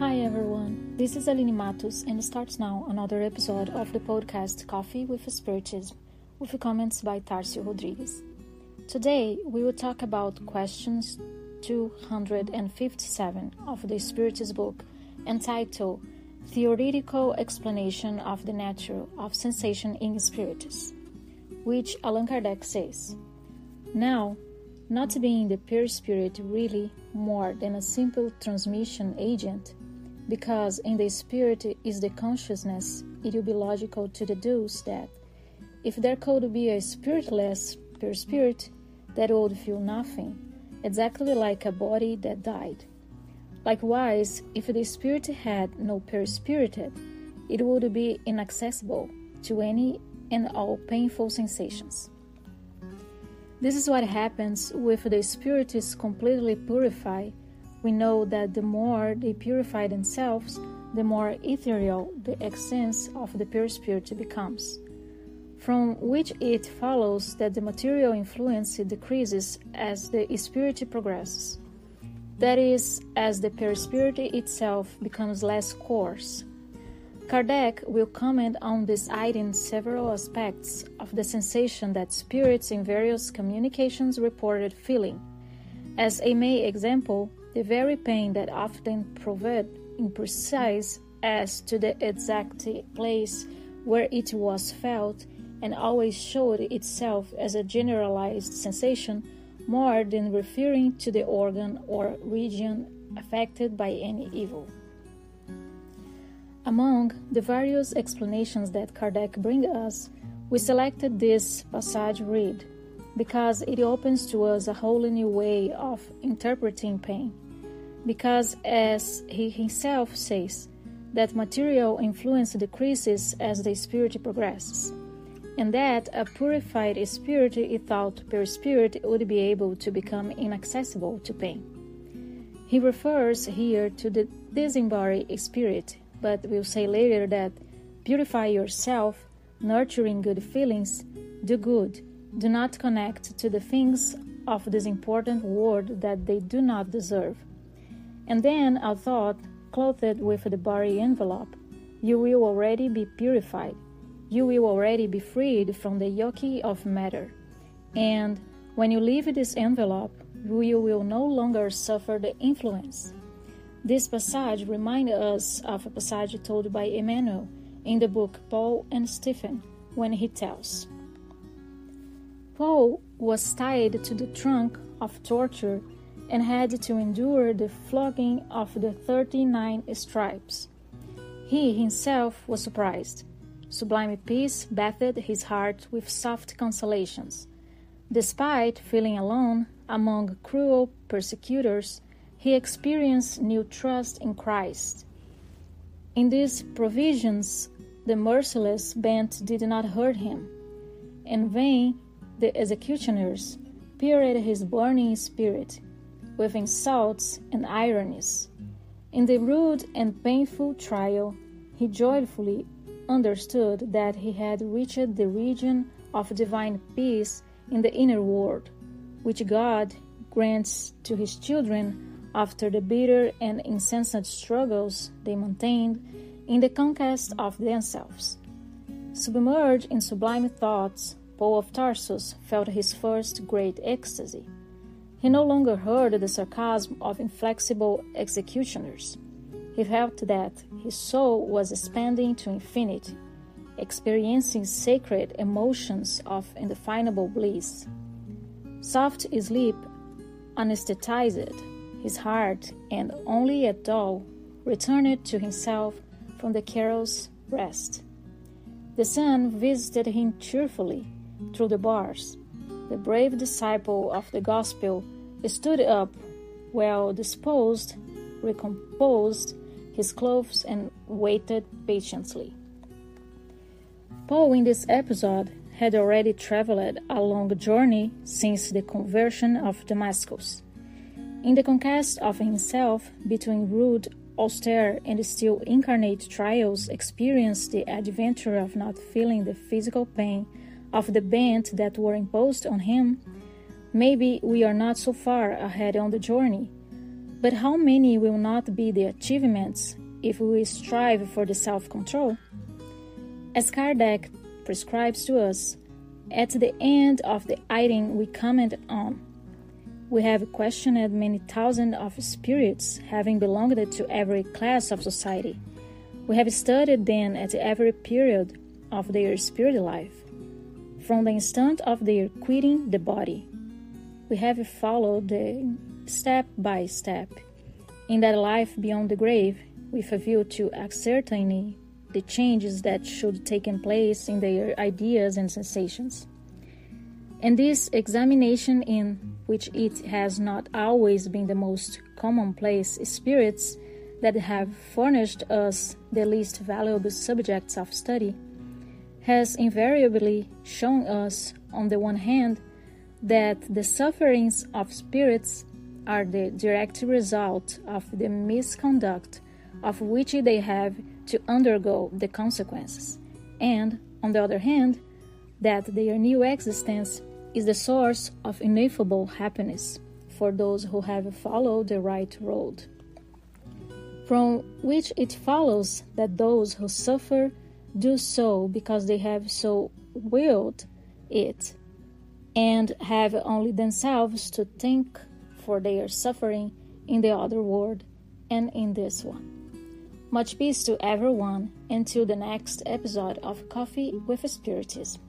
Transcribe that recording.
Hi everyone, this is Aline Matos, and starts now another episode of the podcast Coffee with Spiritism, with comments by Tarcio Rodrigues. Today, we will talk about questions 257 of the Spiritist book entitled Theoretical Explanation of the Nature of Sensation in Spiritus, which Allan Kardec says. Now, not being the perispirit really more than a simple transmission agent, because in the spirit is the consciousness, it will be logical to deduce that if there could be a spiritless perispirit, that would feel nothing, exactly like a body that died. Likewise, if the spirit had no pure spirited, it would be inaccessible to any and all painful sensations. This is what happens with the spirit is completely purified we know that the more they purify themselves, the more ethereal the essence of the perispirit becomes. From which it follows that the material influence decreases as the spirit progresses. That is, as the perispirit itself becomes less coarse. Kardec will comment on this item several aspects of the sensation that spirits in various communications reported feeling. As a may example, the very pain that often proved imprecise as to the exact place where it was felt and always showed itself as a generalized sensation more than referring to the organ or region affected by any evil. Among the various explanations that Kardec brings us, we selected this passage read because it opens to us a wholly new way of interpreting pain because, as he himself says, that material influence decreases as the spirit progresses, and that a purified spirit without perispirit would be able to become inaccessible to pain. He refers here to the disembodied spirit, but will say later that purify yourself, nurturing good feelings, do good, do not connect to the things of this important world that they do not deserve and then I thought, clothed with the body envelope, you will already be purified. You will already be freed from the yoke of matter. And when you leave this envelope, you will no longer suffer the influence. This passage reminds us of a passage told by Emmanuel in the book Paul and Stephen when he tells Paul was tied to the trunk of torture and had to endure the flogging of the thirty nine stripes. He himself was surprised. Sublime peace bathed his heart with soft consolations. Despite feeling alone among cruel persecutors, he experienced new trust in Christ. In these provisions, the merciless bent did not hurt him. In vain, the executioners pierced his burning spirit with insults and ironies. In the rude and painful trial, he joyfully understood that he had reached the region of divine peace in the inner world, which God grants to his children after the bitter and incessant struggles they maintained in the conquest of themselves. Submerged in sublime thoughts, Paul of Tarsus felt his first great ecstasy. He no longer heard the sarcasm of inflexible executioners. He felt that his soul was expanding to infinity, experiencing sacred emotions of indefinable bliss. Soft sleep anesthetized his heart, and only at dawn returned to himself from the carol's rest. The sun visited him cheerfully through the bars. The brave disciple of the gospel stood up, well disposed, recomposed his clothes, and waited patiently. Paul, in this episode, had already traveled a long journey since the conversion of Damascus. In the conquest of himself between rude, austere, and still incarnate trials, experienced the adventure of not feeling the physical pain of the band that were imposed on him Maybe we are not so far ahead on the journey, but how many will not be the achievements if we strive for the self control? As Kardec prescribes to us, at the end of the item we comment on, we have questioned many thousands of spirits having belonged to every class of society. We have studied them at every period of their spirit life, from the instant of their quitting the body. We have followed the step by step in that life beyond the grave with a view to ascertaining the changes that should take place in their ideas and sensations. And this examination, in which it has not always been the most commonplace spirits that have furnished us the least valuable subjects of study, has invariably shown us, on the one hand, that the sufferings of spirits are the direct result of the misconduct of which they have to undergo the consequences, and, on the other hand, that their new existence is the source of ineffable happiness for those who have followed the right road. From which it follows that those who suffer do so because they have so willed it and have only themselves to thank for their suffering in the other world and in this one. Much peace to everyone until the next episode of Coffee with Spiritism.